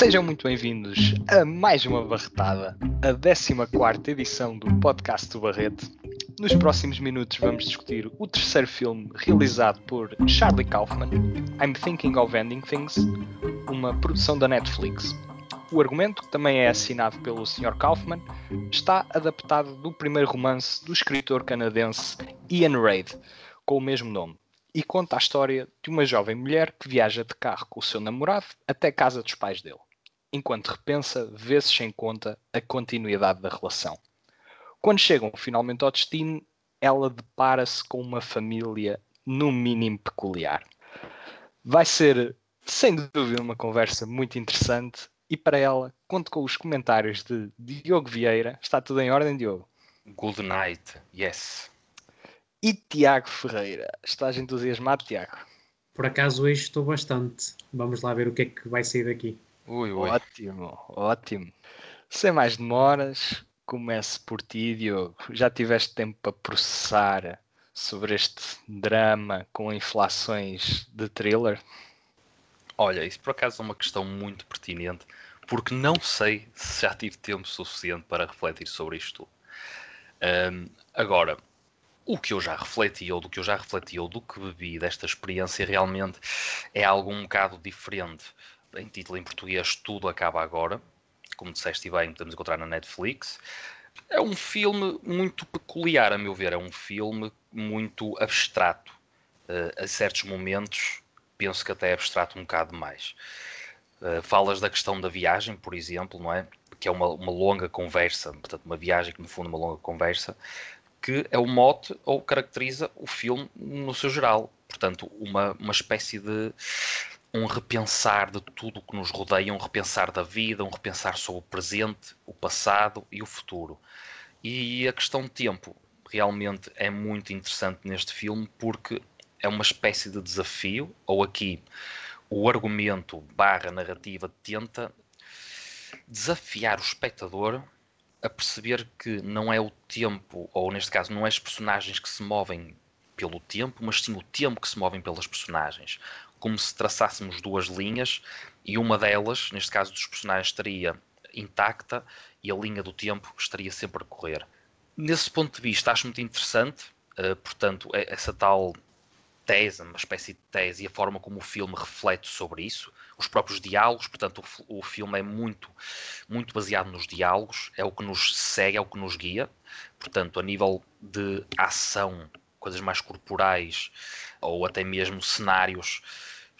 Sejam muito bem-vindos a mais uma barretada, a 14 edição do podcast do Barrete. Nos próximos minutos vamos discutir o terceiro filme realizado por Charlie Kaufman, I'm Thinking of Ending Things, uma produção da Netflix. O argumento, que também é assinado pelo Sr. Kaufman, está adaptado do primeiro romance do escritor canadense Ian Reid, com o mesmo nome, e conta a história de uma jovem mulher que viaja de carro com o seu namorado até a casa dos pais dele, enquanto repensa vezes sem conta a continuidade da relação. Quando chegam finalmente ao destino, ela depara-se com uma família no mínimo peculiar. Vai ser, sem dúvida, uma conversa muito interessante e para ela conto com os comentários de Diogo Vieira. Está tudo em ordem, Diogo? Good night, yes. E Tiago Ferreira. Estás entusiasmado, Tiago? Por acaso hoje estou bastante. Vamos lá ver o que é que vai sair daqui. Ui, ui. Ótimo, ótimo. Sem mais demoras, comece por ti, Diogo. Já tiveste tempo para processar sobre este drama com inflações de thriller? Olha, isso por acaso é uma questão muito pertinente, porque não sei se já tive tempo suficiente para refletir sobre isto. Um, agora, o que eu já refleti, ou do que eu já refleti, ou do que bebi desta experiência, realmente é algo um bocado diferente. Em título em português, Tudo Acaba Agora, como disseste bem, podemos encontrar na Netflix. É um filme muito peculiar, a meu ver. É um filme muito abstrato. Uh, a certos momentos, penso que até é abstrato um bocado mais. Uh, falas da questão da viagem, por exemplo, não é? Que é uma, uma longa conversa, portanto, uma viagem que no fundo é uma longa conversa, que é o mote ou caracteriza o filme no seu geral. Portanto, uma, uma espécie de um repensar de tudo o que nos rodeia, um repensar da vida, um repensar sobre o presente, o passado e o futuro. E a questão de tempo realmente é muito interessante neste filme porque é uma espécie de desafio, ou aqui o argumento barra narrativa tenta desafiar o espectador a perceber que não é o tempo, ou neste caso, não é as personagens que se movem pelo tempo, mas sim o tempo que se movem pelas personagens. Como se traçássemos duas linhas e uma delas, neste caso dos personagens, estaria intacta e a linha do tempo estaria sempre a correr. Nesse ponto de vista, acho muito interessante, uh, portanto, é essa tal tese, uma espécie de tese, e a forma como o filme reflete sobre isso, os próprios diálogos, portanto, o, o, filme é muito, muito baseado nos diálogos, é o que nos segue, é o que nos guia, portanto, a nível de ação, coisas mais corporais, ou até mesmo cenários,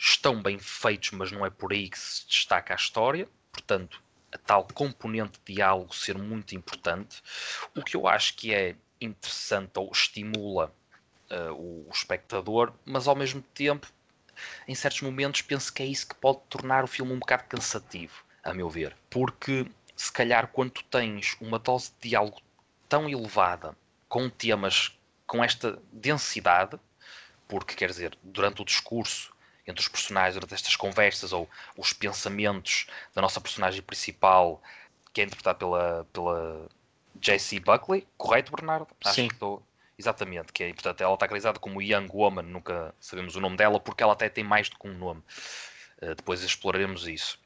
estão bem feitos, mas não é por aí que se destaca a história, portanto, a tal componente de diálogo ser muito importante. O que eu acho que é interessante ou estimula uh, o, espectador, mas ao mesmo tempo, em certos momentos, penso que é isso que pode tornar o filme um bocado cansativo, a meu ver. Porque, se calhar, quando tens uma dose de diálogo tão elevada, com temas com esta densidade, porque, quer dizer, durante o discurso entre os personagens, durante estas conversas ou os pensamentos da nossa personagem principal, que é interpretada pela, pela J.C. Buckley, correto, Bernardo? Acho Sim. Exatamente, que é, portanto, ela está caracterizada como Young Woman, nunca sabemos o nome dela, porque ela até tem mais do que um nome. Uh, depois exploraremos isso.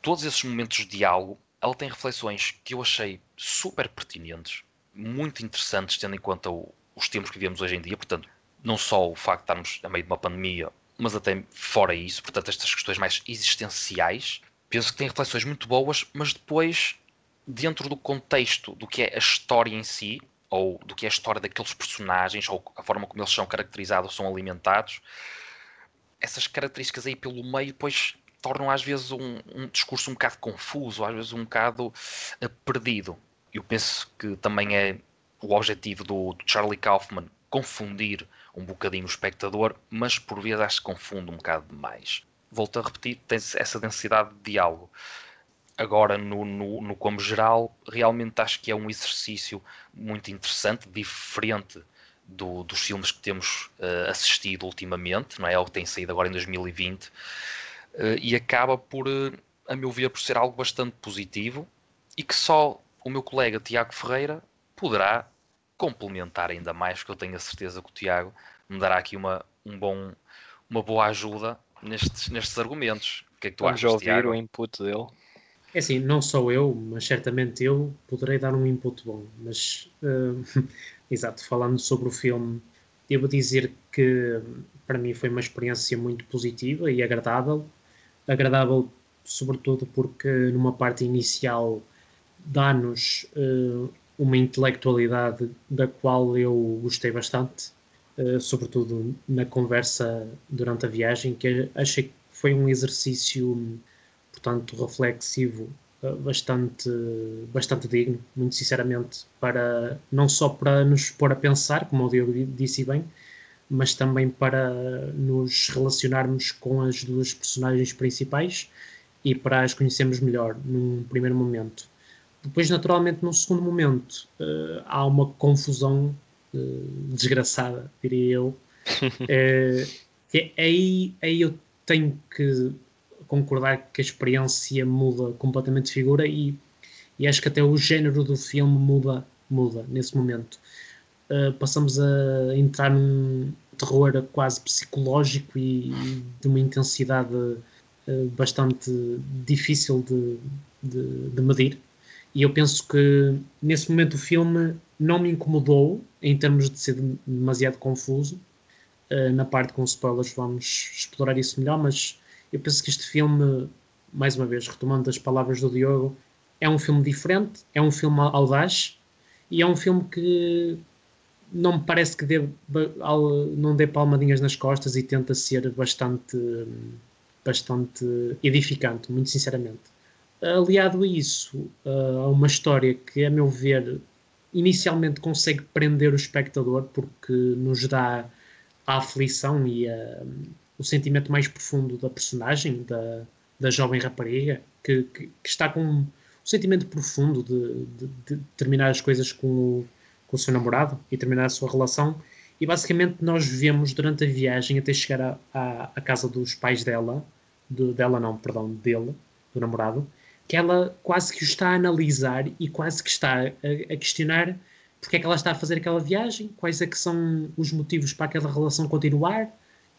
Todos esses momentos de diálogo, ela tem reflexões que eu achei super pertinentes, muito interessantes, tendo em conta o, os tempos que vivemos hoje em dia. Portanto, não só o facto de estarmos a meio de uma pandemia, mas até fora isso, portanto, estas questões mais existenciais. Penso que tem reflexões muito boas, mas depois, dentro do contexto do que é a história em si, ou do que é a história daqueles personagens, ou a forma como eles são caracterizados, são alimentados, essas características aí pelo meio depois tornam às vezes um, um discurso um bocado confuso, às vezes um bocado uh, perdido. Eu penso que também é o objetivo do, do, Charlie Kaufman confundir um bocadinho o espectador, mas por vezes acho que confunde um bocado demais. Volto a repetir, tem essa densidade de diálogo. Agora, no, no, no como geral, realmente acho que é um exercício muito interessante, diferente do, dos filmes que temos uh, assistido ultimamente, não é? O que tem saído agora em 2020, uh, eh, e acaba por, uh, a meu ver, por ser algo bastante positivo e que só o meu colega Tiago Ferreira poderá complementar ainda mais, porque eu tenho a certeza que o Tiago me dará aqui uma, um bom, uma boa ajuda nestes, nestes argumentos. O que é que tu Vamos achas, ouvir Tiago? o input dele. É assim, não só eu, mas certamente eu poderei dar um input bom. Mas, uh, exato, falando sobre o filme, devo dizer que para mim foi uma experiência muito positiva e agradável. Agradável, sobretudo, porque numa parte inicial dá-nos uh, uma intelectualidade da qual eu gostei bastante, uh, sobretudo na conversa durante a viagem, que achei que foi um exercício, portanto, reflexivo uh, bastante, bastante digno, muito sinceramente, para não só para nos pôr a pensar, como o Diogo disse bem, mas também para nos relacionarmos com as duas personagens principais e para as conhecermos melhor num primeiro momento. Depois, naturalmente, num segundo momento, uh, há uma confusão uh, desgraçada, diria eu. uh, aí, aí eu tenho que concordar que a experiência muda completamente de figura e, e acho que até o género do filme muda, muda nesse momento. Uh, passamos a entrar num terror quase psicológico e, e de uma intensidade uh, bastante difícil de, de, de medir e eu penso que nesse momento o filme não me incomodou em termos de ser demasiado confuso. Uh, na parte com spoilers vamos explorar isso melhor, mas eu penso que este filme, mais uma vez, retomando as palavras do Diogo, é um filme diferente, é um filme audaz e é um filme que não me parece que dê, não dê palmadinhas nas costas e tenta ser bastante, bastante edificante, muito sinceramente. Aliado a isso, a uma história que, a meu ver, inicialmente consegue prender o espectador porque nos dá a aflição e a, o sentimento mais profundo da personagem, da, da jovem rapariga, que, que, que está com um sentimento profundo de, de, de terminar as coisas com o, com o seu namorado e terminar a sua relação. E basicamente nós vemos durante a viagem até chegar à casa dos pais dela, de, dela não, perdão, dele, do namorado, que ela quase que o está a analisar e quase que está a, a questionar porque é que ela está a fazer aquela viagem, quais é que são os motivos para aquela relação continuar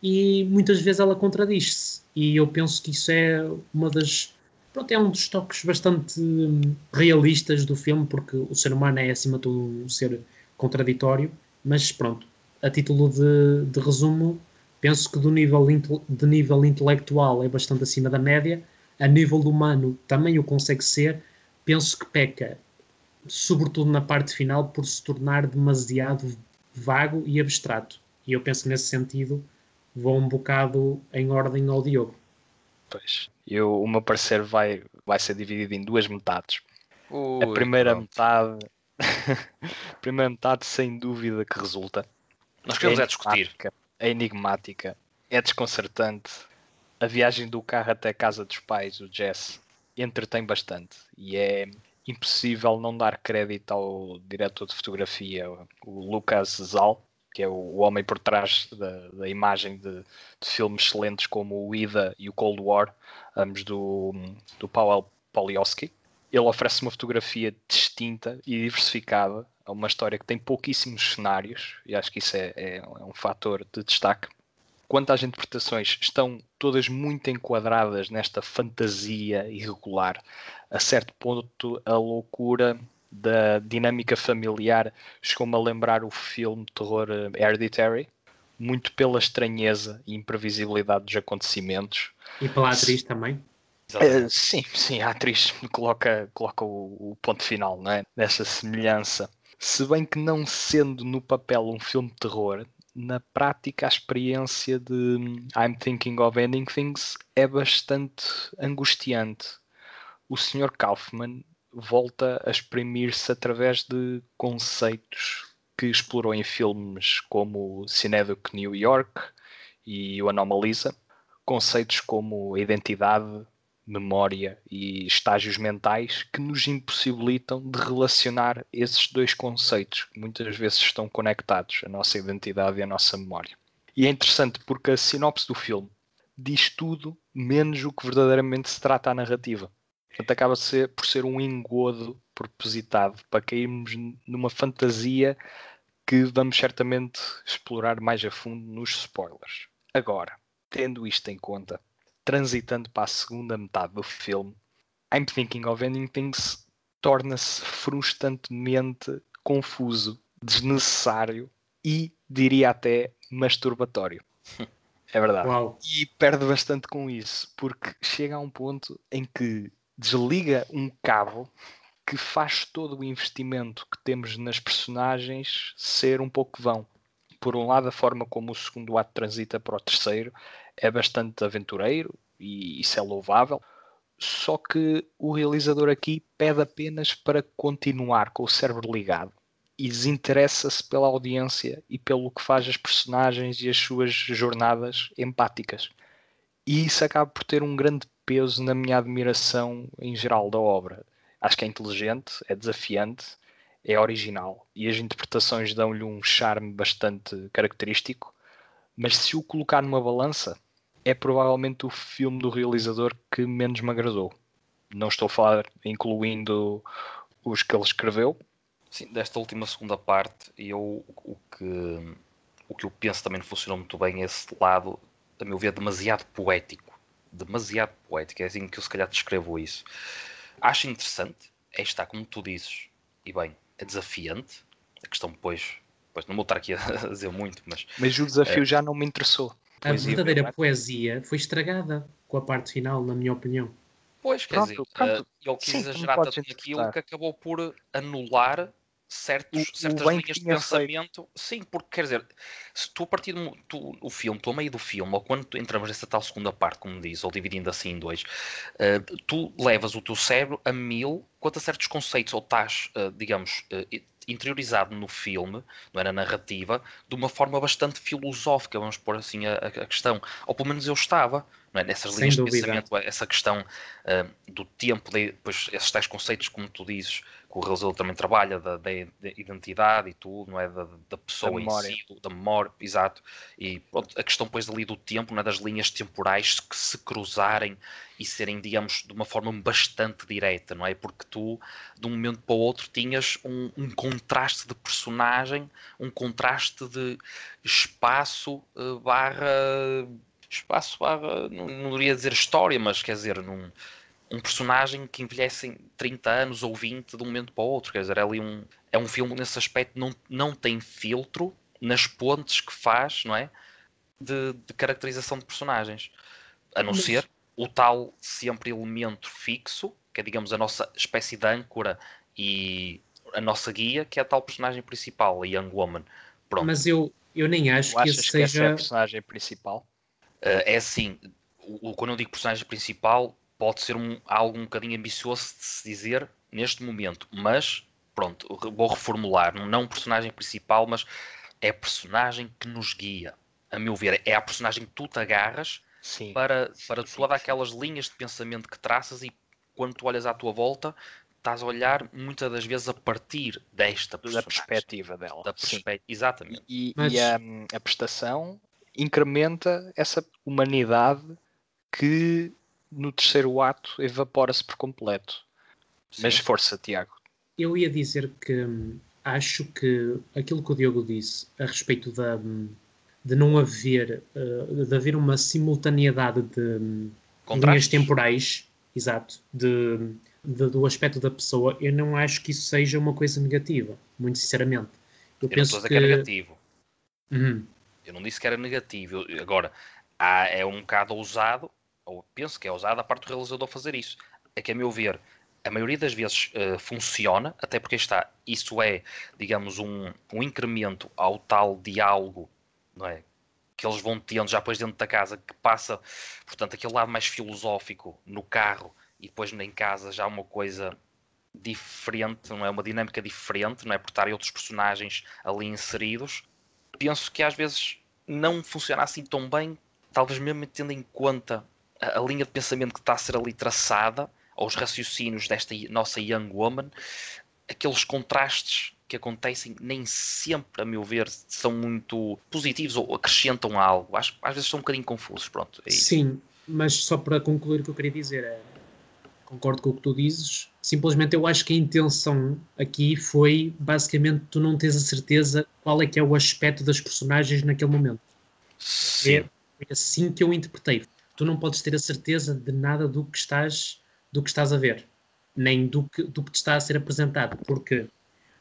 e muitas vezes ela contradiz-se. E eu penso que isso é uma das pronto, é um dos toques bastante hum, realistas do filme porque o ser humano é acima de tudo um ser contraditório. Mas pronto, a título de, de resumo penso que do nível de nível intelectual é bastante acima da média a nível humano também o consegue ser, penso que peca, sobretudo na parte final, por se tornar demasiado vago e abstrato. E eu penso que nesse sentido vou um bocado em ordem ao Diogo. Pois, eu, o meu parecer vai, vai ser dividido em duas metades. Ui, a primeira pronto. metade, a primeira metade sem dúvida que resulta. Nós queremos é discutir. enigmática, É enigmática, é desconcertante, a viagem do carro até a casa dos pais, o Jess, entretém bastante e é impossível não dar crédito ao diretor de fotografia, o Lucas Zal, que é o homem por trás da, da imagem de, de, filmes excelentes como o Ida e o Cold War, ambos do, do Paul Poliowski. Ele oferece uma fotografia distinta e diversificada a uma história que tem pouquíssimos cenários, e acho que isso é, é, é um fator de destaque quanto às interpretações, estão todas muito enquadradas nesta fantasia irregular. A certo ponto, a loucura da dinâmica familiar chegou-me a lembrar o filme de terror eh, Hereditary, muito pela estranheza e imprevisibilidade dos acontecimentos. E pela atriz também? Uh, sim, sim, a atriz coloca, coloca o, o, ponto final é? nessa semelhança. Se bem que não sendo no papel um filme de terror, na prática a experiência de I'm thinking of ending things é bastante angustiante. O Sr. Kaufman volta a exprimir-se através de conceitos que explorou em filmes como Cinedoc New York e o Anomalisa, conceitos como identidade, memória e estágios mentais que nos impossibilitam de relacionar esses dois conceitos que muitas vezes estão conectados, a nossa identidade e a nossa memória. E é interessante porque a sinopse do filme diz tudo menos o que verdadeiramente se trata a narrativa. Portanto, acaba -se por ser um engodo propositado para cairmos numa fantasia que vamos certamente explorar mais a fundo nos spoilers. Agora, tendo isto em conta, transitando para a segunda metade do filme, I'm Thinking of Ending Things torna-se frustrantemente confuso, desnecessário e diria até masturbatório. É verdade. Uau. E perde bastante com isso, porque chega a um ponto em que desliga um cabo que faz todo o investimento que temos nas personagens ser um pouco vão. Por um lado, a forma como o segundo ato transita para o terceiro é bastante aventureiro e isso é louvável. Só que o realizador aqui pede apenas para continuar com o cérebro ligado e desinteressa-se pela audiência e pelo que faz as personagens e as suas jornadas empáticas. E isso acaba por ter um grande peso na minha admiração em geral da obra. Acho que é inteligente, é desafiante, é original e as interpretações dão-lhe um charme bastante característico. Mas se o colocar numa balança, é provavelmente o filme do realizador que menos me agradou. Não estou a falar incluindo os que ele escreveu. Sim, desta última segunda parte, eu o que, o que eu penso também não funcionou muito bem é esse lado, a meu ver, demasiado poético. Demasiado poético, é assim que eu se calhar descrevo isso. Acho interessante, é está, como tu dizes, e bem, é desafiante. A questão, depois, depois não vou estar aqui a dizer muito, mas. Mas o desafio é... já não me interessou. A verdadeira poesia foi estragada com a parte final, na minha opinião. Pois, quer pronto, dizer, pronto. Ele quis Sim, exagerar tanto naquilo que acabou por anular certos, o, certas o linhas de pensamento. Feito. Sim, porque quer dizer, se tu a partir do tu, o filme, tu a meio do filme, ou quando entramos nessa tal segunda parte, como diz, ou dividindo assim em dois, uh, tu levas o teu cérebro a mil quanto a certos conceitos, ou estás, uh, digamos, uh, interiorizado no filme, não é, na narrativa, de uma forma bastante filosófica, vamos pôr assim a, a questão. Ou pelo menos eu estava, não é? Nessas linhas de pensamento, essa questão uh, do tempo, de, depois esses tais conceitos, como tu dizes, que o realizador também trabalha, da, da, da identidade e tudo, não é? Da, da pessoa em si, da memória, exato. E pronto, a questão depois ali do tempo, não é? das linhas temporais que se cruzarem e serem, digamos, de uma forma bastante direta, não é? Porque tu, de um momento para o outro, tinhas um, um contraste de personagem, um contraste de espaço uh, barra espaço barra, não, não iria dizer história, mas quer dizer, num, um personagem que envelhece em 30 anos ou 20 de um momento para o outro. Quer dizer, é ali um, é um filme nesse aspecto não, não tem filtro nas pontes que faz, não é? De, de caracterização de personagens. A não Mas... ser o tal sempre elemento fixo, que é, digamos, a nossa espécie de âncora e a nossa guia, que é a tal personagem principal, a Young Woman. Pronto. Mas eu, eu nem acho que esse seja. Que é a personagem principal? Uh, é assim, o, quando eu digo personagem principal, pode ser um, algo um bocadinho ambicioso de se dizer neste momento, mas pronto, vou reformular, não um personagem principal, mas é a personagem que nos guia, a meu ver, é a personagem que tu te agarras sim, para, para sim, todas sim. aquelas linhas de pensamento que traças e quando tu olhas à tua volta estás a olhar muitas das vezes a partir desta da perspectiva dela. Da perspe... Exatamente. E, Mas... e a, a, prestação incrementa essa humanidade que no terceiro ato evapora-se por completo. Sim. Mas força, Tiago. Eu ia dizer que hum, acho que aquilo que o Diogo disse a respeito da, hum, de não haver, uh, de haver uma simultaneidade de hum, linhas temporais, exato, de, de, do aspecto da pessoa, eu não acho que isso seja uma coisa negativa, muito sinceramente. Eu, eu penso que... que é negativo. Uhum. Eu não disse que era negativo. Eu, agora, há, é um bocado ousado, ou penso que é ousado a parte do realizador fazer isso. É que, a meu ver, a maioria das vezes uh, funciona, até porque está, isso é, digamos, um, um incremento ao tal diálogo, não é? Que eles vão tendo já depois dentro da casa, que passa, portanto, aquele lado mais filosófico no carro e depois em casa já uma coisa diferente, não é? Uma dinâmica diferente, não é? Por estarem outros personagens ali inseridos penso que às vezes não funciona assim tão bem, talvez mesmo tendo em conta a, a linha de pensamento que está a ser ali traçada, ou os raciocínios desta nossa young woman, aqueles contrastes que acontecem nem sempre, a meu ver, são muito positivos ou acrescentam algo. Acho, às vezes são um bocadinho confusos. Pronto, é Sim, mas só para concluir o que eu queria dizer é concordo com o que tu dizes. Simplesmente eu acho que a intenção aqui foi basicamente tu não tens a certeza qual é que é o aspecto das personagens naquele momento. Sim. É, assim que eu interpretei. Tu não podes ter a certeza de nada do que estás do que estás a ver, nem do que, do que te está a ser apresentado, porque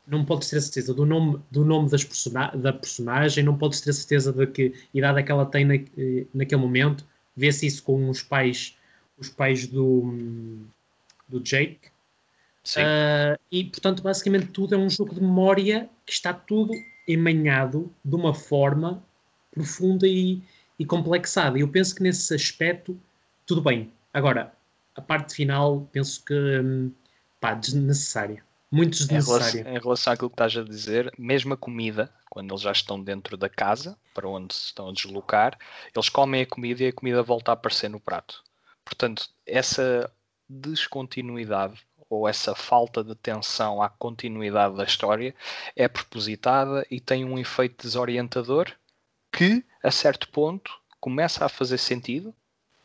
não podes ter a certeza do nome, do nome das persona da personagem, não podes ter a certeza de que idade é que ela tem na, eh, naquele momento, vê-se isso com os pais, os pais do, do Jake. Uh, e portanto, basicamente, tudo é um jogo de memória que está tudo emanhado de uma forma profunda e, e complexada. E eu penso que nesse aspecto, tudo bem. Agora, a parte final, penso que hum, pá, desnecessária. Muito desnecessária. Em relação, em relação àquilo que estás a dizer, mesmo a comida, quando eles já estão dentro da casa, para onde se estão a deslocar, eles comem a comida e a comida volta a aparecer no prato. Portanto, essa descontinuidade ou essa falta de atenção à continuidade da história é propositada e tem um efeito desorientador que, a certo ponto, começa a fazer sentido.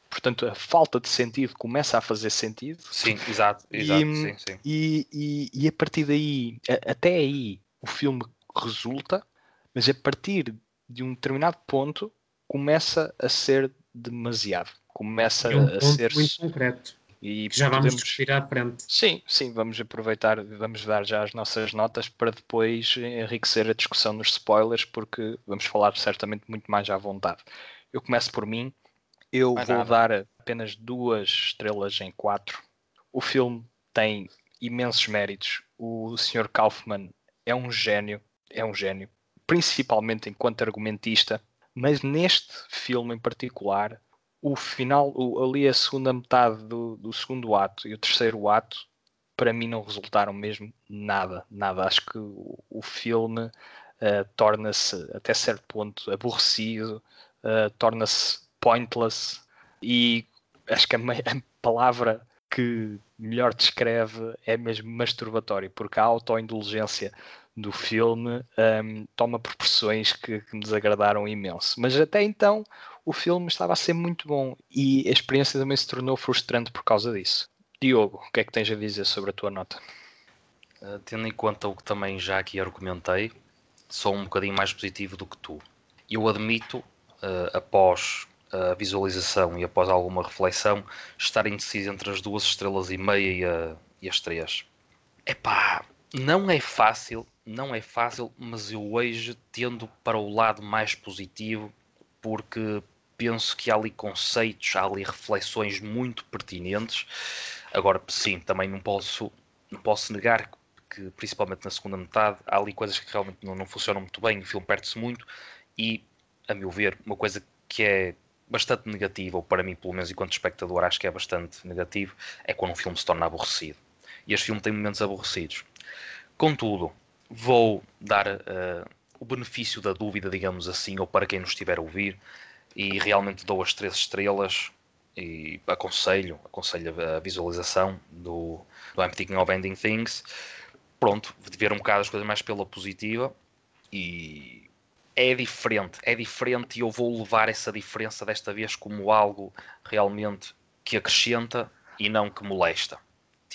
Portanto, a falta de sentido começa a fazer sentido. Sim, exato. exato e, sim, sim. E, e, e a partir daí, até aí, o filme resulta, mas a partir de um determinado ponto começa a ser demasiado. Começa é um a ser. muito concreto. E já podemos... vamos discutir à frente. Sim, sim, vamos aproveitar, vamos dar já as nossas notas para depois enriquecer a discussão nos spoilers, porque vamos falar certamente muito mais à vontade. Eu começo por mim, eu vou nada. dar apenas duas estrelas em quatro. O filme tem imensos méritos. O Sr. Kaufman é um gênio, é um gênio, principalmente enquanto argumentista, mas neste filme em particular o final, o, ali a segunda metade do, do, segundo ato e o terceiro ato, para mim não resultaram mesmo nada, nada. Acho que o, o filme uh, torna-se até certo ponto aborrecido, uh, torna-se pointless e acho que a, a, palavra que melhor descreve é mesmo masturbatório, porque a autoindulgência do filme um, toma proporções que, que me desagradaram imenso. Mas até então o filme estava a ser muito bom e a experiência também se tornou frustrante por causa disso. Diogo, o que é que tens a dizer sobre a tua nota? Uh, tendo em conta o que também já aqui argumentei, sou um bocadinho mais positivo do que tu. Eu admito, uh, após a visualização e após alguma reflexão, estar indeciso entre as duas estrelas e meia e, a, e as três. Epá, não é fácil, não é fácil, mas eu hoje tendo para o lado mais positivo, porque penso que há ali conceitos, há ali reflexões muito pertinentes. Agora, sim, também não posso, não posso negar que, principalmente na segunda metade, há ali coisas que realmente não, não funcionam muito bem, o filme perde-se muito e, a meu ver, uma coisa que é bastante negativa, ou para mim, pelo menos enquanto espectador, acho que é bastante negativo, é quando um filme se torna aborrecido. E este filme tem momentos aborrecidos. Contudo, vou dar uh, o benefício da dúvida, digamos assim, ou para quem nos estiver a ouvir, e realmente dou as três estrelas e aconselho, aconselho a visualização do, do I'm Thinking of Ending Things. Pronto, ver um bocado as coisas mais pela positiva e é diferente, é diferente e eu vou levar essa diferença desta vez como algo realmente que acrescenta e não que molesta.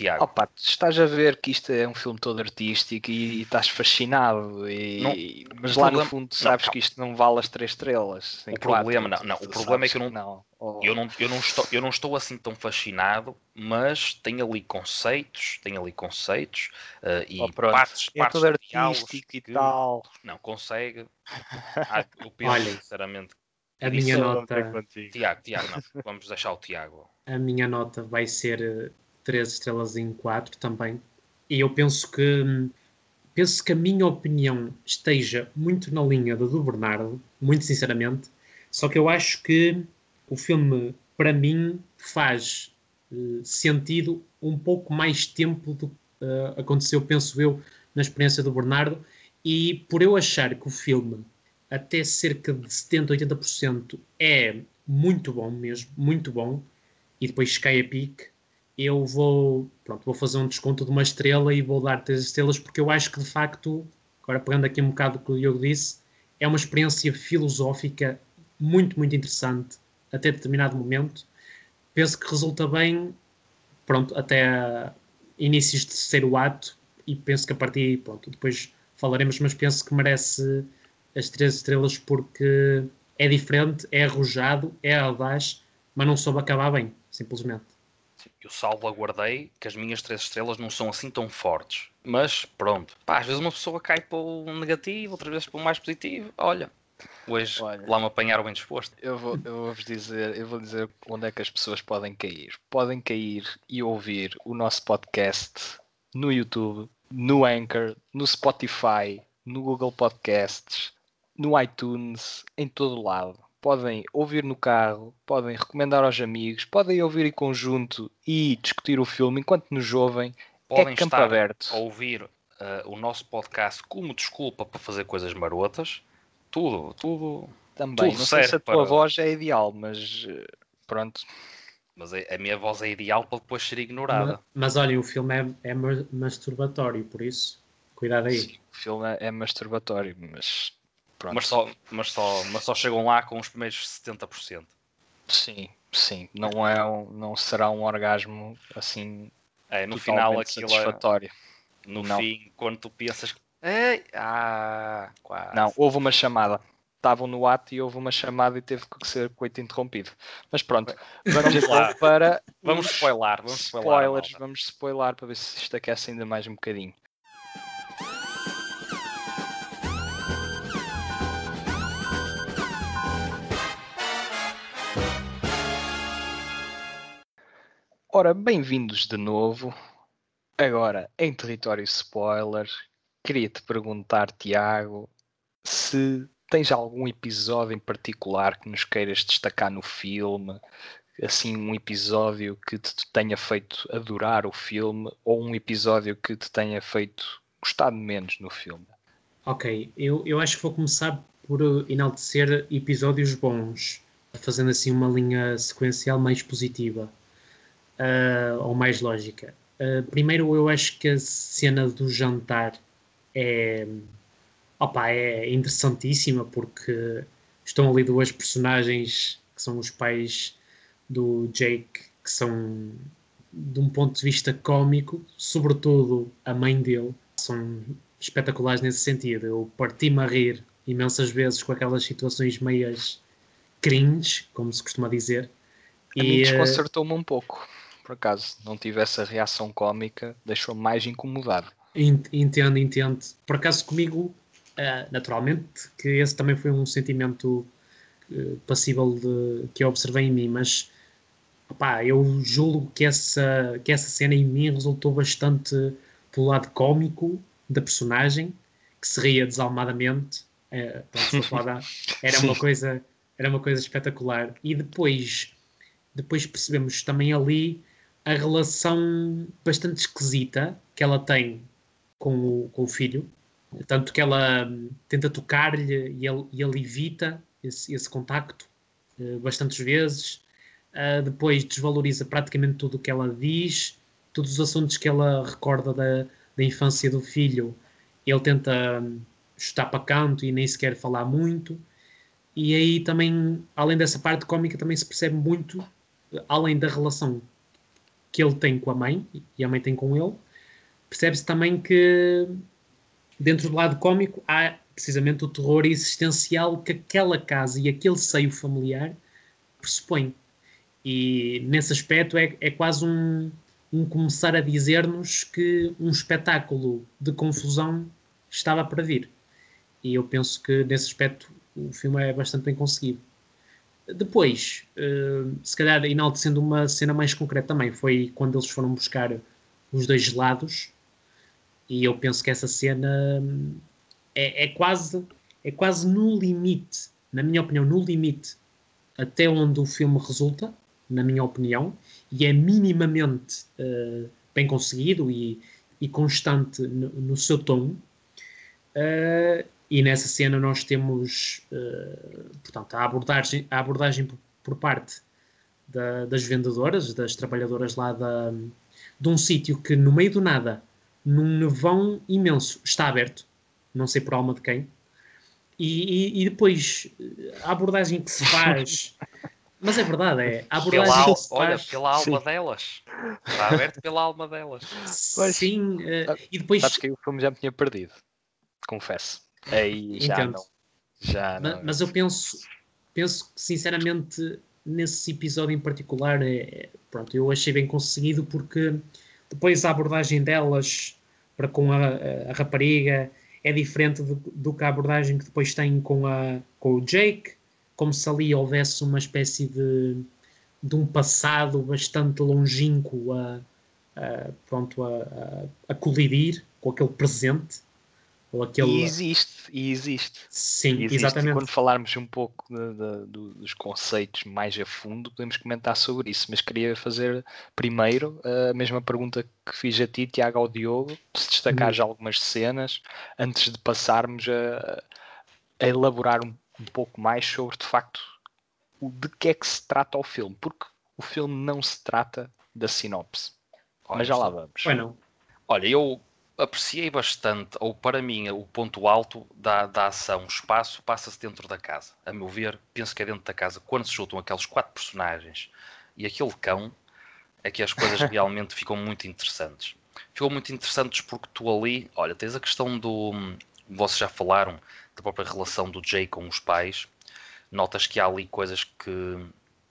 Tiago. Opa, estás a ver que isto é um filme todo artístico e, e estás fascinado, e, não, mas lá problema, no fundo sabes não, que isto não vale as três estrelas. O problema, não, não, o problema é que eu não, não. Eu, não, eu, não estou, eu não estou assim tão fascinado, mas tem ali conceitos, tem ali conceitos uh, e oh, partes, é partes artístico e tal. Não, consegue. Ah, eu penso Olha, sinceramente. A minha nota. Tiago, Tiago, não, vamos deixar o Tiago. A minha nota vai ser 3 estrelas em 4 também. E eu penso que penso que a minha opinião esteja muito na linha da do Bernardo, muito sinceramente. Só que eu acho que o filme, para mim, faz uh, sentido um pouco mais tempo do que uh, aconteceu, penso eu, na experiência do Bernardo. E por eu achar que o filme, até cerca de 70, 80%, é muito bom mesmo, muito bom, e depois cai a pique, eu vou, pronto, vou fazer um desconto de uma estrela e vou dar três estrelas porque eu acho que de facto, agora pegando aqui um bocado o que o Diogo disse, é uma experiência filosófica muito, muito interessante até determinado momento. Penso que resulta bem, pronto, até inícios de terceiro ato e penso que a partir, pronto, depois falaremos, mas penso que merece as três estrelas porque é diferente, é arrojado, é audaz, mas não soube acabar bem, simplesmente. Eu salvaguardei que as minhas três estrelas não são assim tão fortes. Mas pronto, pá, às vezes uma pessoa cai para o negativo, outras vezes para o mais positivo. Olha, hoje Olha. lá me apanharam bem disposto. Eu vou, eu vou vos dizer, eu vou dizer onde é que as pessoas podem cair. Podem cair e ouvir o nosso podcast no YouTube, no Anchor, no Spotify, no Google Podcasts, no iTunes, em todo lado. Podem ouvir no carro, podem recomendar aos amigos, podem ouvir em conjunto e discutir o filme enquanto nos ouvem. Podem é campo estar aberto. a ouvir eh, o nosso podcast como desculpa para fazer coisas marotas. Tudo, tudo. Também. tudo Não sei se a tua para- voz é ideal, mas eh, pronto. Mas a, minha voz é ideal para depois ser ignorada. Ma- Mas olhem, o filme é, é ma- masturbatório, por isso, cuidado aí. Sim, o filme é, é masturbatório, mas pronto. Mas só, mas, só, mas só chegam lá com os primeiros 70%. Sim, sim. Não, é um- não será um orgasmo assim É, no final aquilo é, satisfatório. no Não. fim, quando tu pensas que. Ei, ah, quase. Não, houve uma chamada. Estavam no ato e houve uma chamada e teve que ser coito interrompido. Mas pronto, vamos então lá. para Vamos os spoiler, vamos spoiler. spoilers. Vamos spoiler para ver se isto aquece ainda mais um bocadinho. Ora, bem-vindos de novo. Agora, em território spoiler, queria-te perguntar, Tiago, se tens algum episódio em particular que nos queiras destacar no filme, assim, um episódio que te tenha feito adorar o filme ou um episódio que te tenha feito gostado menos no filme. Ok, eu, eu acho que vou começar por enaltecer episódios bons, fazendo assim uma linha sequencial mais positiva uh, ou mais lógica. Uh, primeiro, eu acho que a cena do jantar é, opa, é interessantíssima porque estão ali duas personagens que são os pais do Jake, que são de um ponto de vista cómico, sobretudo a mãe dele, são espetaculares nesse sentido. Eu parti-me a rir imensas vezes com aquelas situações meias cringe, como se costuma dizer. A mim E, eh, desconcertou-me um pouco, por acaso. Não tive essa reação cómica, deixou-me mais incomodado. Ent- Entendo, entendo. Por acaso comigo, ah, naturalmente, que esse também foi um sentimento eh, passível de, que eu observei em mim, mas opá, eu julgo que essa, que essa cena em mim resultou bastante pelo lado cómico da personagem, que se ria desalmadamente. Eh, pronto, era uma coisa era uma coisa espetacular. E depois, depois percebemos também ali a relação bastante esquisita que ela tem com o, com o filho. Tanto que ela hum, tenta tocar-lhe e ele, e ele evita esse, esse contacto eh, bastantes vezes. Ah, depois desvaloriza praticamente tudo o que ela diz, todos os assuntos que ela recorda da, da infância do filho. Ele tenta hum, chutar para canto e nem sequer falar muito. E aí também, além dessa parte cómica, também se percebe muito, além da relação que ele tem com a mãe e a mãe tem com ele, percebe-se também que dentro do lado cómico há precisamente o terror existencial que aquela casa e aquele seio familiar pressupõe. E nesse aspecto é, é quase um, um começar a dizer-nos que um espetáculo de confusão estava para vir. E eu penso que nesse aspecto o filme é bastante bem conseguido. Depois, eh, se calhar enaltecendo uma cena mais concreta também, foi quando eles foram buscar os dois gelados e eu penso que essa cena hum, é, é quase é quase no limite, na minha opinião, no limite até onde o filme resulta, na minha opinião, e é minimamente eh, bem conseguido e, e constante no, no seu tom. Eh, e nessa cena nós temos eh, portanto, a abordagem, a abordagem por, por parte da- das vendedoras, das trabalhadoras lá da, de um sítio que no meio do nada, num nevão imenso, está aberto, não sei por alma de quem, e, e- e depois a abordagem que se faz, mas é verdade, é a Pela, abordagem al- que se olha, faz, pela alma Sim. delas. Está aberto pela alma delas. Sim, Ah, e depois Sabes que o filme já me tinha perdido, confesso. Aí já Entendo. não. Já Ma- não. Mas, eu penso, penso que sinceramente nesse episódio em particular, é, é, pronto, eu achei bem conseguido porque depois a abordagem delas para com a, a rapariga é diferente do, do, que a abordagem que depois tem com, a, com o Jake, como se ali houvesse uma espécie de, de um passado bastante longínquo a, a pronto, a, a, a colidir com aquele presente ou aquele... E existe, e existe. Sim, e existe. exatamente. quando falarmos um pouco de, de, dos conceitos mais a fundo, podemos comentar sobre isso. Mas queria fazer primeiro a mesma pergunta que fiz a ti, Tiago, ao Diogo, se destacar uhum. já algumas cenas, antes de passarmos a, a elaborar um, um pouco mais sobre, de facto, o de que é que se trata o filme. Porque o filme não se trata da sinopse. Mas já lá vamos. Olha, eu apreciei bastante, ou para mim, o ponto alto da, da ação. O espaço passa-se dentro da casa. A meu ver, penso que é dentro da casa. Quando se juntam aqueles quatro personagens e aquele cão, é que as coisas realmente ficam muito interessantes. Ficam muito interessantes porque tu ali, olha, tens a questão do. Vocês já falaram da própria relação do Jay com os pais. Notas que há ali coisas que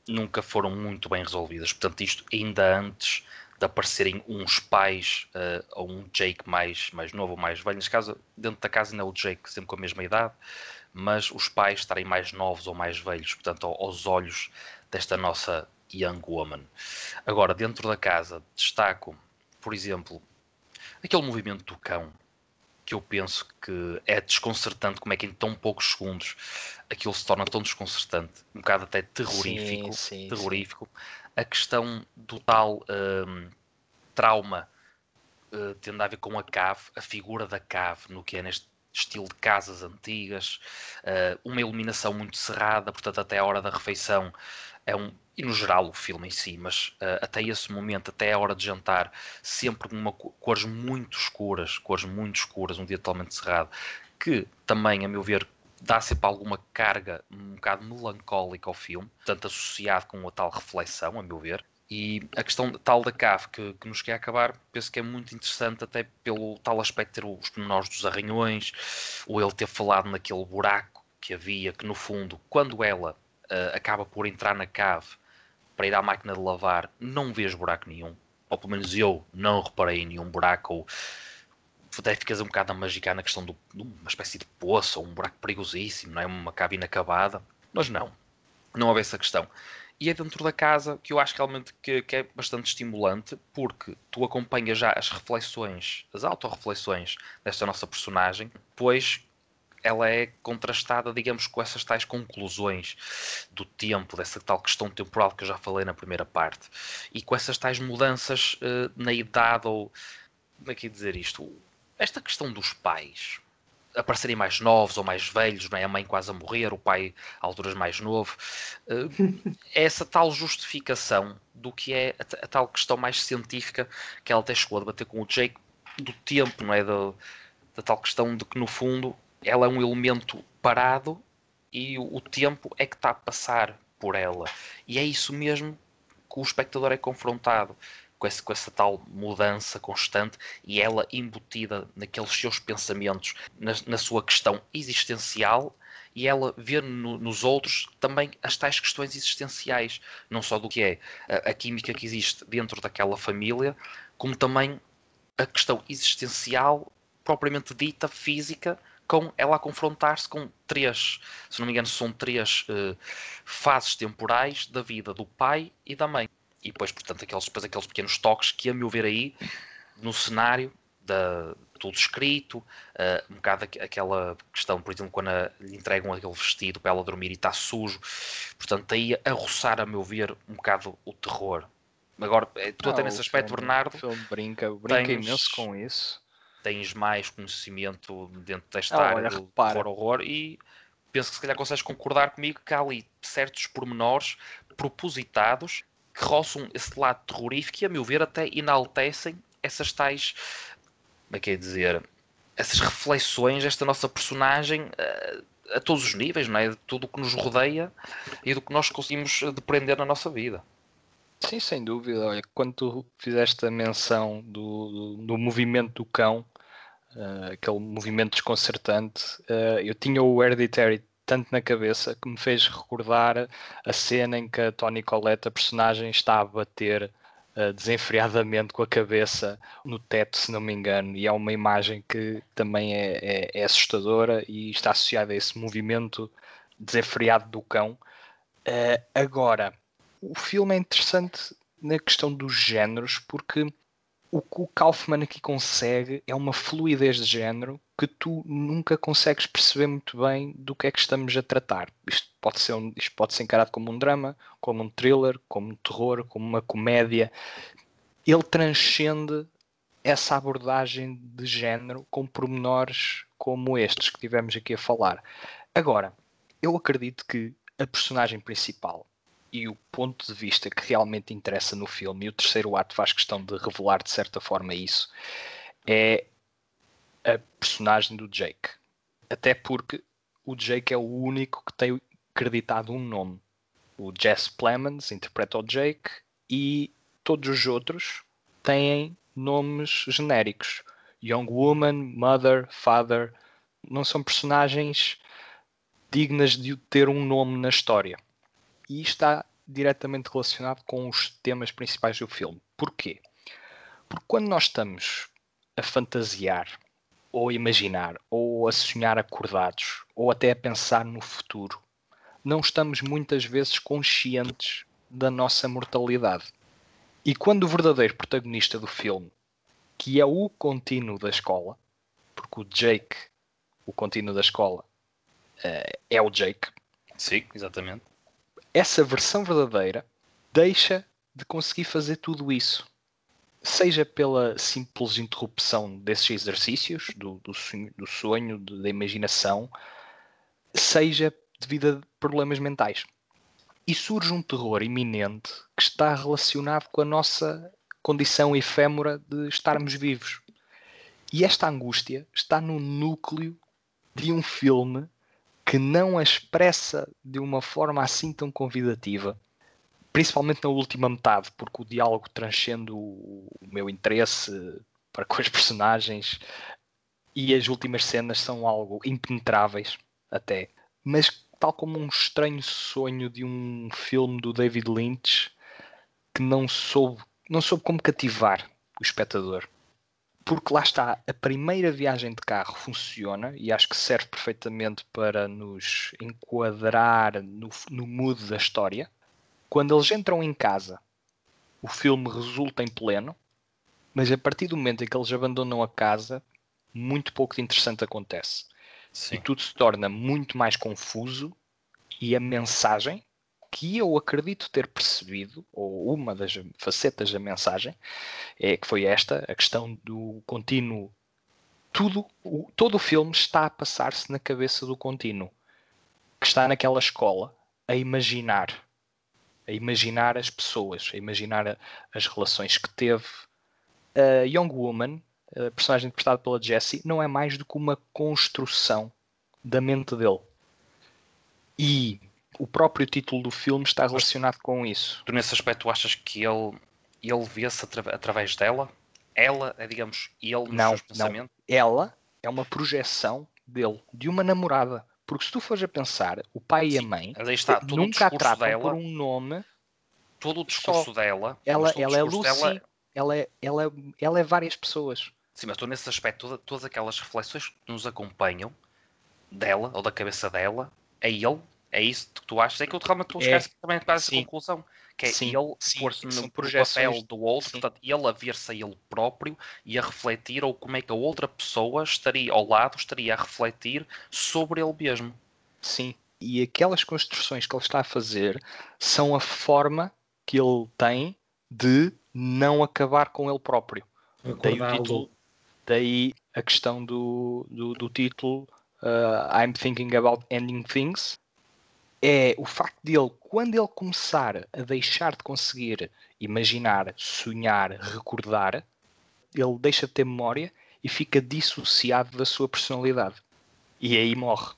nunca foram muito bem resolvidas. Portanto, isto ainda antes de aparecerem uns pais uh, ou um Jake mais, mais novo ou mais velho. Neste caso, dentro da casa ainda é o Jake sempre com a mesma idade, mas os pais estarem mais novos ou mais velhos, portanto, aos olhos desta nossa young woman. Agora, dentro da casa, destaco, por exemplo, aquele movimento do cão, que eu penso que é desconcertante como é que em tão poucos segundos aquilo se torna tão desconcertante, um bocado até terrorífico, sim, sim, terrorífico. Sim a questão do tal um, trauma uh, tendo a ver com a cave, a figura da cave, no que é neste estilo de casas antigas, uh, uma iluminação muito cerrada, portanto, até a hora da refeição é um. E no geral o filme em si, mas uh, até esse momento, até a hora de jantar, sempre com uma, cores muito escuras, cores muito escuras, um dia totalmente cerrado, que também, a meu ver, dá sempre alguma carga um bocado melancólica ao filme, tanto associado com a tal reflexão, a meu ver. E a questão tal da cave que, que, nos quer acabar, penso que é muito interessante, até pelo tal aspecto ter os menores dos arranhões, ou ele ter falado naquele buraco que havia, que no fundo, quando ela uh, acaba por entrar na cave para ir à máquina de lavar, não vês buraco nenhum. Ou pelo menos eu não reparei nenhum buraco, ou até ficas um bocado a magicar na questão de uma espécie de poço ou um buraco perigosíssimo, não é? Uma cabine acabada. Mas não, não houve essa questão. E é dentro da casa que eu acho realmente que, que é bastante estimulante, porque tu acompanhas já as reflexões, as autorreflexões desta nossa personagem, pois ela é contrastada, digamos, com essas tais conclusões do tempo, dessa tal questão temporal que eu já falei na primeira parte, e com essas tais mudanças uh, na idade, ou como é que ia dizer isto? Esta questão dos pais aparecerem mais novos ou mais velhos, não é? A mãe quase a morrer, o pai a alturas mais novo. Uh, essa tal justificação do que é a, a, tal questão mais científica que ela até chegou a debater com o Jake do tempo, não é? Da, da tal questão de que no fundo ela é um elemento parado e o, o tempo é que está a passar por ela. E é isso mesmo que o espectador é confrontado com essa, com essa tal mudança constante e ela embutida naqueles seus pensamentos, na, na sua questão existencial e ela vê no, nos outros também as tais questões existenciais, não só do que é a, a, química que existe dentro daquela família, como também a questão existencial propriamente dita, física, com ela a confrontar-se com três, se não me engano, são três uh, fases temporais da vida do pai e da mãe e depois, portanto, aqueles, depois aqueles pequenos toques que, a meu ver, aí no cenário, da, tudo escrito, uh, um bocado aquela questão, por exemplo, quando a, lhe entregam aquele vestido para ela dormir e está sujo, portanto, aí a roçar, a meu ver, um bocado o terror. Agora, eh, tu ah, até nesse aspecto, filme, Bernardo. O filme brinca, brinca tens, imenso com isso. Tens mais conhecimento dentro desta ah, área do horror, horror e penso que se calhar consegues concordar comigo que há ali certos pormenores propositados que roçam esse lado terrorífico e, a meu ver, até enaltecem essas tais, como é que é dizer, essas reflexões desta nossa personagem a, eh, a todos os níveis, não é? De tudo o que nos rodeia e do que nós conseguimos depreender na nossa vida. Sim, sem dúvida. Olha, quando tu fizeste a menção do, do, do movimento do cão, uh, aquele movimento desconcertante, uh, eu tinha o Hereditary tanto na cabeça que me fez recordar a cena em que a Tony Collette, a personagem, está a bater uh, desenfreadamente com a cabeça no teto, se não me engano, e é uma imagem que também é, é, é assustadora e está associada a esse movimento desenfreado do cão. Uh, agora, o filme é interessante na questão dos géneros, porque o que o Kaufman aqui consegue é uma fluidez de género que tu nunca consegues perceber muito bem do que é que estamos a tratar. Isto pode ser, um, isto pode ser encarado como um drama, como um thriller, como um terror, como uma comédia. Ele transcende essa abordagem de género com pormenores como estes que tivemos aqui a falar. Agora, eu acredito que a personagem principal e o ponto de vista que realmente interessa no filme, e o terceiro ato faz questão de revelar de certa forma isso, é a personagem do Jake. Até porque o Jake é o único que tem acreditado um nome. O Jess Plemons interpreta o Jake e todos os outros têm nomes genéricos. Young Woman, Mother, Father. Não são personagens dignas de ter um nome na história e está diretamente relacionado com os temas principais do filme. Porquê? Porque quando nós estamos a fantasiar, ou a imaginar, ou a sonhar acordados, ou até a pensar no futuro, não estamos muitas vezes conscientes da nossa mortalidade. E quando o verdadeiro protagonista do filme, que é o contínuo da escola, porque o Jake, o contínuo da escola, eh, é o Jake. Sim, exatamente essa versão verdadeira deixa de conseguir fazer tudo isso. Seja pela simples interrupção desses exercícios, do, do sonho, do sonho da imaginação, seja devido a problemas mentais. E surge um terror iminente que está relacionado com a nossa condição efêmera de estarmos vivos. E esta angústia está no núcleo de um filme que não a expressa de uma forma assim tão convidativa, principalmente na última metade, porque o diálogo transcende o, meu interesse para com os personagens e as últimas cenas são algo impenetráveis até, mas tal como um estranho sonho de um filme do David Lynch que não soube, não soube como cativar o espectador porque lá está, a primeira viagem de carro funciona e acho que serve perfeitamente para nos enquadrar no, no mood da história. Quando eles entram em casa, o filme resulta em pleno, mas a partir do momento em que eles abandonam a casa, muito pouco de interessante acontece. Sim. E tudo se torna muito mais confuso e a mensagem que eu acredito ter percebido, ou uma das facetas da mensagem, é que foi esta, a questão do contínuo. Tudo, o, todo o filme está a passar-se na cabeça do contínuo, que está naquela escola a imaginar, a imaginar as pessoas, a imaginar a, as relações que teve. A Young Woman, a personagem interpretada pela Jessie, não é mais do que uma construção da mente dele. E o próprio título do filme está relacionado com isso. Tu, nesse aspecto, achas que ele, ele vê-se atra através dela? Ela é, digamos, ele nos não? Não. Ela é uma projeção dele, de uma namorada. Porque se tu fores a pensar, o pai Sim, e a mãe está, nunca a tratam dela, por um nome. Todo o discurso só. dela. Ela, ela é Lucy, dela... ela, é, ela, é, ela é várias pessoas. Sim, mas estou nesse aspecto, toda, todas aquelas reflexões que nos acompanham dela, ou da cabeça dela, a ele, é isso que tu achas? É que eu realmente estou a chegar é, também para essa conclusão. Que é sim, ele pôr-se no, no papel do outro, sim. portanto, ele a ver-se a ele próprio e a refletir, ou como é que a outra pessoa estaria ao lado, estaria a refletir sobre ele mesmo. Sim. E aquelas construções que ele está a fazer são a forma que ele tem de não acabar com ele próprio. Daí, o título, daí a questão do, do, do título uh, I'm thinking about ending things é o facto de ele, quando ele começar a deixar de conseguir imaginar, sonhar, recordar, ele deixa de ter memória e fica dissociado da sua personalidade. E aí morre.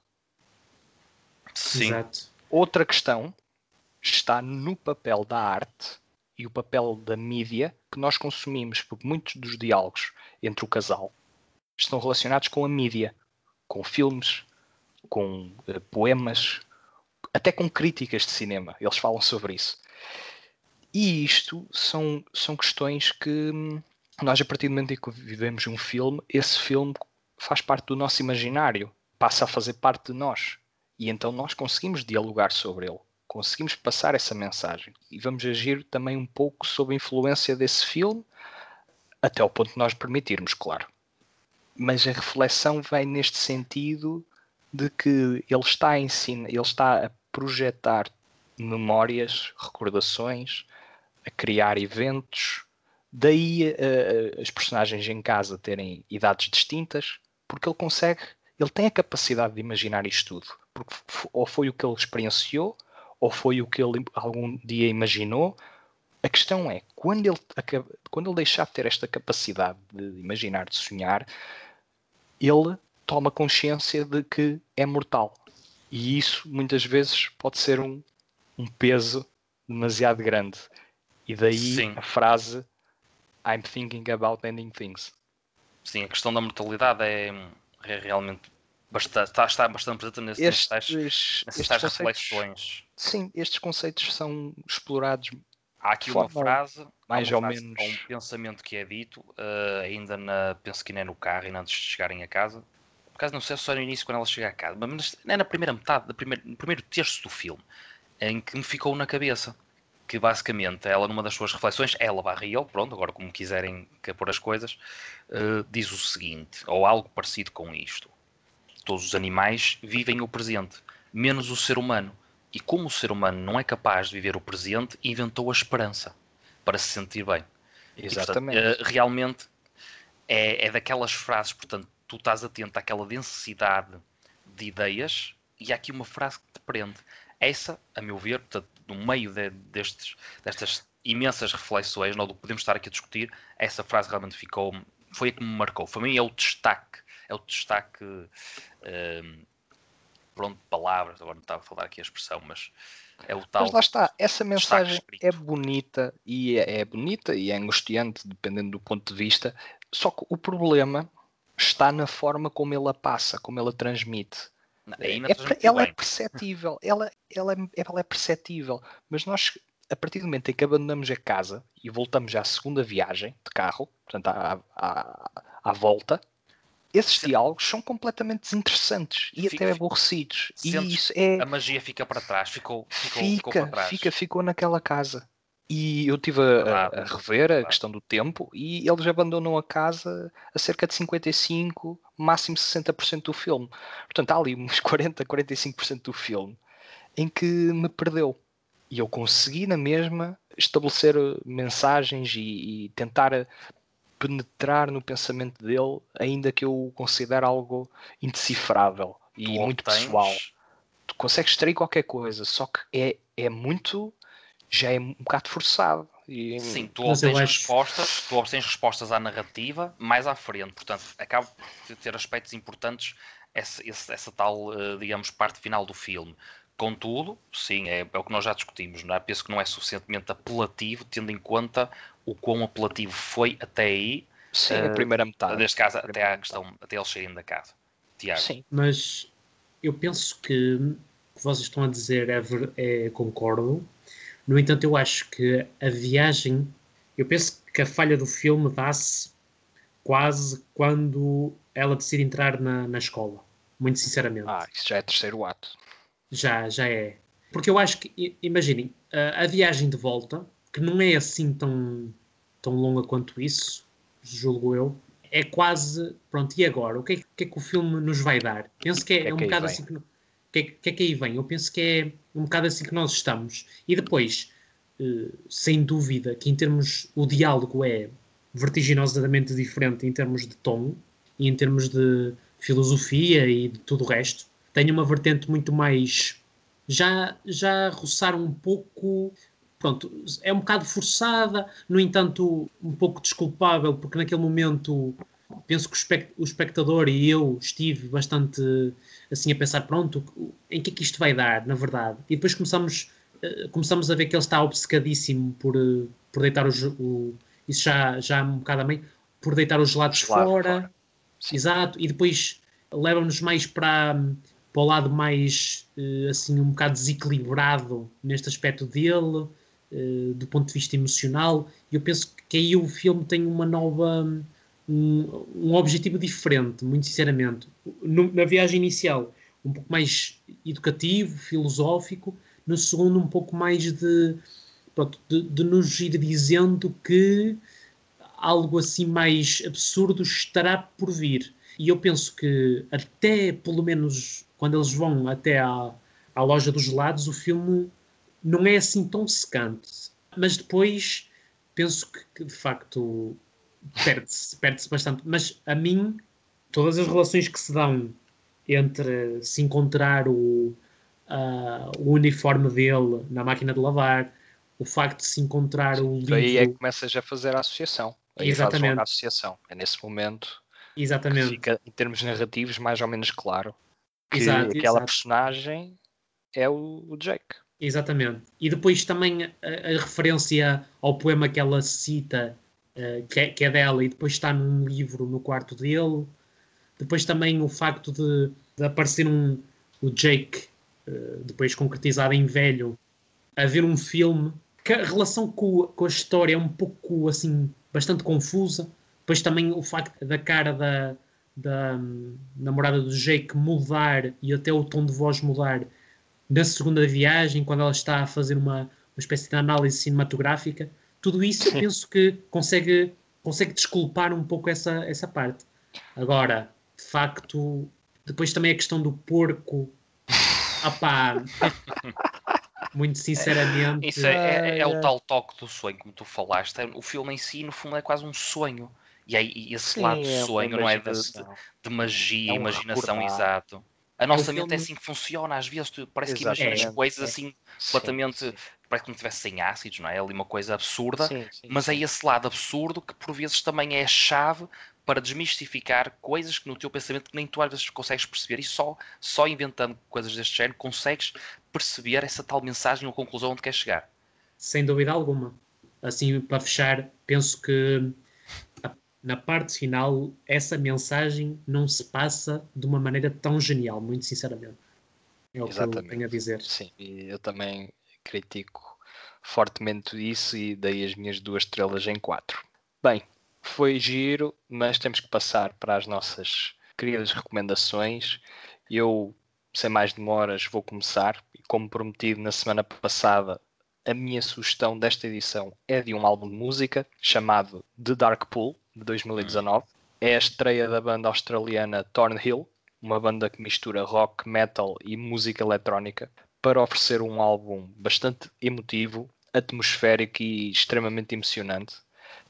Sim. Exato. Outra questão está no papel da arte e o papel da mídia que nós consumimos, porque muitos dos diálogos entre o casal estão relacionados com a mídia, com filmes, com uh, poemas, até com críticas de cinema. Eles falam sobre isso. E isto são, são questões que hum, nós, a partir do momento em que vivemos um filme, esse filme faz parte do nosso imaginário, passa a fazer parte de nós. E então nós conseguimos dialogar sobre ele, conseguimos passar essa mensagem. E vamos agir também um pouco sob a influência desse filme, até ao ponto de nós permitirmos, claro. Mas a reflexão vem neste sentido de que ele está a ensinar, ele está a projetar memórias, recordações, a criar eventos, daí uh, as personagens em casa terem idades distintas, porque ele consegue, ele tem a capacidade de imaginar isto tudo, porque ou foi o que ele experienciou, ou foi o que ele algum dia imaginou. A questão é, quando ele, quando ele deixar de ter esta capacidade de imaginar, de sonhar, ele toma consciência de que é mortal. E isso muitas vezes pode ser um, um peso demasiado grande. E daí Sim. a frase I'm thinking about ending things. Sim, a questão da mortalidade é, é realmente bastante, está, está bastante presente nesse, estes, nesses, nesses tais reflexões. Sim, estes conceitos são explorados. Há aqui uma frase, mais uma ou frase, menos. um pensamento que é dito, uh, ainda na, penso que nem é no carro, ainda antes de chegarem a casa. Acaso não sei se só no início quando ela chega a casa, mas é na primeira metade, no primeiro, no primeiro terço do filme, em que me ficou na cabeça que basicamente ela, numa das suas reflexões, ela barra ele, pronto, agora como quiserem pôr as coisas, uh, diz o seguinte, ou algo parecido com isto. Todos os animais vivem o presente, menos o ser humano. E como o ser humano não é capaz de viver o presente, inventou a esperança para se sentir bem. Exatamente. E, portanto, uh, realmente é, é daquelas frases, portanto, tu estás atento àquela densidade de ideias e há aqui uma frase que te prende. Essa, a meu ver, portanto, no meio de, destes, destas imensas reflexões, não do que podemos estar aqui a discutir, essa frase realmente ficou, foi a que me marcou. Para mim é o destaque, é o destaque, um, pronto, palavras, agora não estava a falar aqui a expressão, mas é o tal. Mas lá está, essa mensagem é bonita e é, é bonita e é angustiante, dependendo do ponto de vista, só que o problema está na forma como ele a passa, como ele a transmite. É, ela é perceptível, ela, ela, é, ela é perceptível, mas nós, a partir do momento em que abandonamos a casa e voltamos à segunda viagem de carro, portanto à, à, à volta, esses Sim. diálogos são completamente desinteressantes e fica, até aborrecidos. E isso é. A magia fica para trás, ficou, ficou, fica, ficou para trás. Fica, ficou naquela casa. E eu estive a, a, rever a questão do tempo e eles abandonam a casa a cerca de 55, máximo 60% do filme. Portanto, há ali uns 40, 45% do filme em que me perdeu. E eu consegui na mesma estabelecer mensagens e, e tentar penetrar no pensamento dele, ainda que eu o considere algo indecifrável e tu muito pessoal. Tu consegues extrair qualquer coisa, só que é, é muito já é um bocado forçado. E... Sim, tu obtens acho... respostas, tu obtens respostas à narrativa mais à frente, portanto, acaba de ter aspectos importantes essa, essa, essa tal, eh, digamos, parte final do filme. Contudo, sim, é, é, o que nós já discutimos, não é? Penso que não é suficientemente apelativo, tendo em conta o quão apelativo foi até aí. Sim, uh, a primeira metade. Neste caso, até à questão, até eles saírem da casa. Tiago. Sim, mas eu penso que o que vocês estão a dizer é, é concordo, no entanto, eu acho que a viagem, eu penso que a falha do filme dá-se quase quando ela decide entrar na, na escola. Muito sinceramente. Ah, isso já é terceiro ato. Já, já é. Porque eu acho que, imaginem, a, a viagem de volta, que não é assim tão, tão longa quanto isso, julgo eu, é quase, pronto, e agora? O que é, que, é que o filme nos vai dar? Penso que é, é, é um bocado assim que que, é, que é que aí vem? Eu penso que é um bocado assim que nós estamos. E depois, eh, sem dúvida, que em termos. O diálogo é vertiginosamente diferente em termos de tom e em termos de filosofia e de tudo o resto. Tem uma vertente muito mais. Já, já roçar um pouco. Pronto, é um bocado forçada, no entanto, um pouco desculpável, porque naquele momento penso que o espectador e eu estive bastante assim a pensar, pronto, em que é que isto vai dar, na verdade? E depois começamos, uh, começamos a ver que ele está obcecadíssimo por, uh, por deitar os, o, isso já, já um bocado a meio, por deitar os gelados fora, fora. Exato, e depois leva-nos mais para, para o lado mais uh, assim um bocado desequilibrado neste aspecto dele, do ponto de vista emocional. E eu penso que aí o filme tem uma nova um, um objetivo diferente, muito sinceramente. No, na viagem inicial, um pouco mais educativo, filosófico, no segundo, um pouco mais de, pronto, de, de nos ir dizendo que algo assim mais absurdo estará por vir. E eu penso que até pelo menos quando eles vão até à, à loja dos gelados, o filme não é assim tão secante. Mas depois penso que, que de facto perde-se perde bastante. Mas a mim, todas as relações que se dão entre se encontrar o, uh, o uniforme dele na máquina de lavar, o facto de se encontrar o livro. Aí é que começas a fazer a associação. Aí Exatamente. a associação. É nesse momento Exatamente. que fica, em termos narrativos, mais ou menos claro que Exato, aquela exato. personagem é o, o Jake. Exatamente. E depois também a, a referência ao poema que ela cita, uh, que, é, que, é, dela, e depois está num livro no quarto dele. Depois também o facto de, de aparecer um, o Jake, uh, depois concretizado em velho, a ver um filme. Que a relação com, com a história é um pouco assim, bastante confusa. Depois também o facto da cara da, da um, namorada do Jake mudar e até o tom de voz mudar na segunda viagem, quando ela está a fazer uma, uma espécie de análise cinematográfica, tudo isso eu penso que consegue, consegue desculpar um pouco essa, essa parte. Agora, de facto, depois também a questão do porco. Apá, muito sinceramente. Isso é, é, é, o tal toque do sonho, como tu falaste. O filme em si, no fundo, é quase um sonho. E aí, esse Sim, lado do é sonho, não é? De, de, magia, é um imaginação, recordar. exato. A nossa mente filme... é assim que funciona, às vezes tu, parece Exatamente. que imaginas coisas é. assim completamente, sim, sim. Parece que não estivesse sem ácidos, não é? é? Ali uma coisa absurda, sim, mas é esse lado absurdo que por vezes também é a chave para desmistificar coisas que no teu pensamento nem tu às vezes consegues perceber e só, só inventando coisas deste género consegues perceber essa tal mensagem ou conclusão onde queres chegar. Sem dúvida alguma. Assim, para fechar, penso que na parte final, essa mensagem não se passa de uma maneira tão genial, muito sinceramente. É o Exatamente. que eu tenho a dizer. Sim, e eu também critico fortemente isso e dei as minhas duas estrelas em quatro. Bem, foi giro, mas temos que passar para as nossas queridas recomendações. Eu, sem mais demoras, vou começar. Como prometido na semana passada, a minha sugestão desta edição é de um álbum de música chamado The Dark Pool, de 2019. É a estreia da banda australiana Thornhill, uma banda que mistura rock, metal e música eletrónica, para oferecer um álbum bastante emotivo, atmosférico e extremamente emocionante.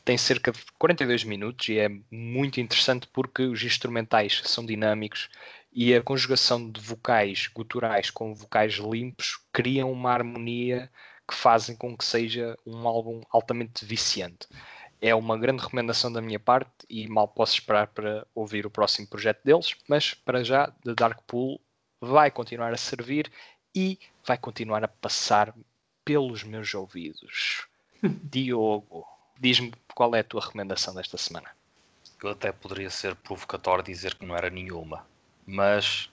Tem cerca de 42 minutos e é muito interessante porque os instrumentais são dinâmicos e a conjugação de vocais guturais com vocais limpos criam uma harmonia que fazem com que seja um álbum altamente viciante é uma grande recomendação da minha parte e mal posso esperar para ouvir o próximo projeto deles, mas para já The Dark Pool vai continuar a servir e vai continuar a passar pelos meus ouvidos. Diogo, diz-me qual é a tua recomendação desta semana. Eu até poderia ser provocatório dizer que não era nenhuma, mas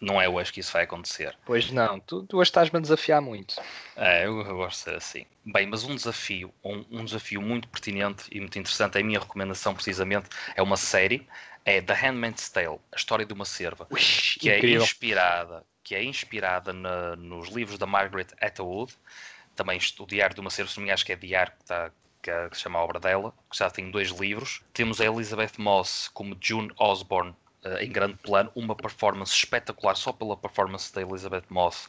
não é hoje que isso vai acontecer. Pois não, tu, tu hoje estás-me a desafiar muito. É, eu, eu, gosto de ser assim. Bem, mas um desafio, um, um, desafio muito pertinente e muito interessante, a minha recomendação precisamente, é uma série, é The Handmaid's Tale, a história de uma serva, Ui, que é incrível. é inspirada, que é inspirada na, nos livros da Margaret Atwood, também o Diário de uma me acho que é Diário que está que, é, que se chama a obra dela, que já tem dois livros. Temos a Elizabeth Moss como June Osborne uh, em grande plano, uma performance espetacular só pela performance da Elizabeth Moss.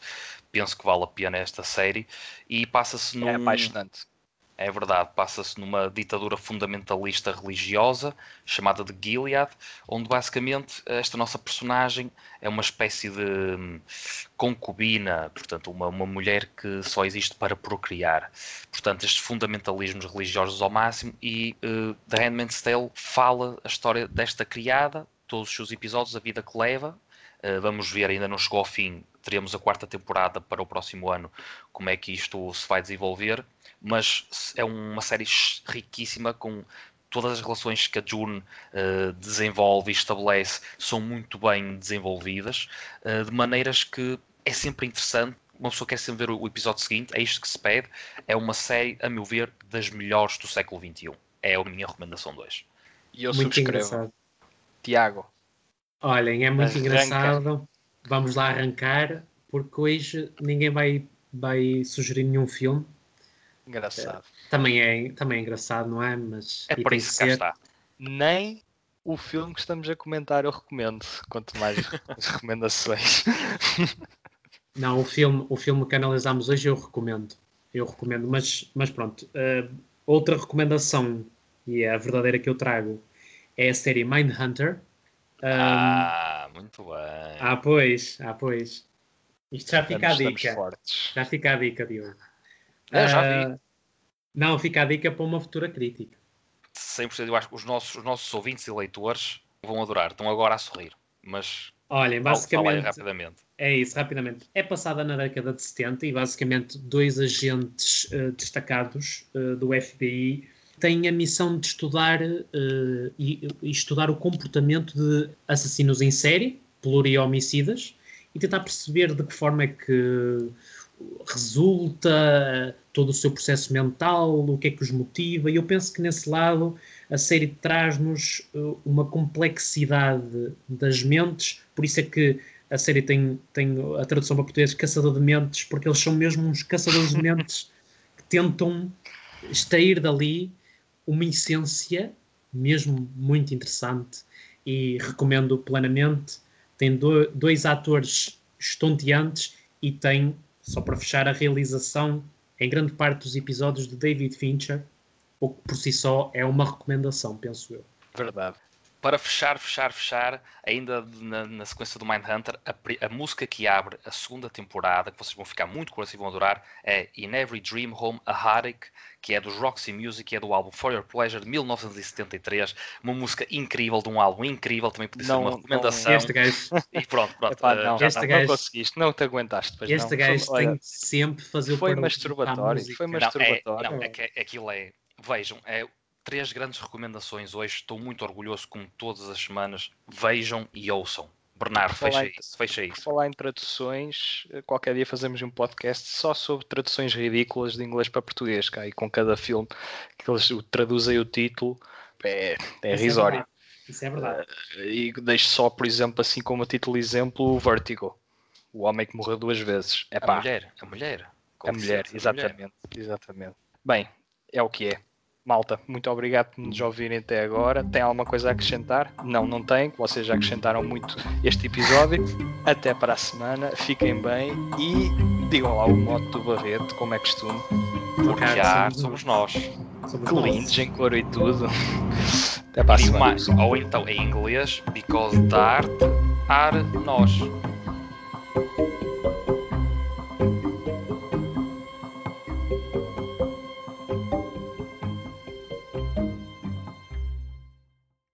Penso que vale a pena esta série e passa-se num... É apaixonante. É verdade, passa-se numa ditadura fundamentalista religiosa chamada de Gilead, onde basicamente esta nossa personagem é uma espécie de hum, concubina, portanto, uma, uma mulher que só existe para procriar. Portanto, estes fundamentalismos religiosos ao máximo e uh, The Handmaid's Tale fala a história desta criada todos os seus episódios, a vida que leva. Uh, vamos ver, ainda não chegou ao fim. Teremos a quarta temporada para o próximo ano, como é que isto se vai desenvolver. Mas é uma série riquíssima, com todas as relações que a June uh, desenvolve e estabelece são muito bem desenvolvidas, uh, de maneiras que é sempre interessante. Uma pessoa quer sempre ver o, o, episódio seguinte, é isto que se pede. É uma série, a meu ver, das melhores do século XXI. É a minha recomendação 2. E eu muito subscrevo. Engraçado. Tiago. Olhem, é muito Arranca. engraçado. Vamos lá arrancar, porque hoje ninguém vai, vai sugerir nenhum filme. Engraçado. É, também, é, também é engraçado, não é? Mas é por isso que cá está. Nem o filme que estamos a comentar eu recomendo, quanto mais as recomendações. Não, o filme, o filme que analisámos hoje eu recomendo. Eu recomendo, mas, mas pronto. Uh, outra recomendação, e é a verdadeira que eu trago, é a série Mindhunter. Um, ah, muito bem. Ah, pois, ah, pois. Isto já fica estamos, a dica. Já fica a dica, Diogo. Eu já vi. Uh, não, fica a dica para uma futura crítica. 100% eu acho que os nossos, os nossos ouvintes e leitores vão adorar. Estão agora a sorrir. Mas. Olhem, basicamente. rapidamente. É isso, rapidamente. É passada na década de 70 e basicamente dois agentes uh, destacados uh, do FBI têm a missão de estudar uh, e, e, estudar o comportamento de assassinos em série, pluri-homicidas, e tentar perceber de que forma é que resulta, todo o seu processo mental, o que é que os motiva, e eu penso que nesse lado a série traz-nos uh, uma complexidade das mentes, por isso é que a série tem, tem a tradução para português Caçador de Mentes, porque eles são mesmo uns caçadores de mentes que tentam extrair dali uma essência mesmo muito interessante e recomendo plenamente. Tem do, dois atores estonteantes e tem só para fechar, a realização em grande parte dos episódios de David Fincher, o que por si só é uma recomendação, penso eu. Verdade para fechar, fechar, fechar, ainda na, na sequência do Mindhunter, a, a música que abre a segunda temporada, que vocês vão ficar muito curiosos e vão adorar, é In Every Dream Home a Heartache, que é dos Roxy Music, é do álbum For Your Pleasure de 1973. Uma música incrível, de um álbum incrível, também podia ser uma recomendação. Não, este gajo. E pronto, pronto. Epá, não, uh, este gajo, não conseguiste, não te aguentaste. Pois este não. gajo Foi, tem olha, sempre fazer o Foi masturbatório, foi masturbatório. Não, é, não, é que aquilo é. Vejam, é três grandes recomendações hoje. Estou muito orgulhoso, como todas as semanas. Vejam e ouçam. Bernardo, fecha em, isso, fecha isso. Falar em traduções, qualquer dia fazemos um podcast só sobre traduções ridículas de inglês para português, cá, e com cada filme que eles traduzem o título, é, é risório. Isso é verdade. Uh, e deixo só, por exemplo, assim como a título exemplo, o Vertigo. O homem que morreu duas vezes. É a mulher, a mulher. A mulher, exatamente, mulher. exatamente. Bem, é o que é. Malta, muito obrigado por nos ouvirem até agora. Tem alguma coisa a acrescentar? Não, não tem. Vocês já acrescentaram muito este episódio. Até para a semana. Fiquem bem e digam lá o modo do Barreto, como é costume. Porque já somos nós. Somos que lindos em cor e tudo. Até para a semana. Mais, ou então em inglês, because the art are nós.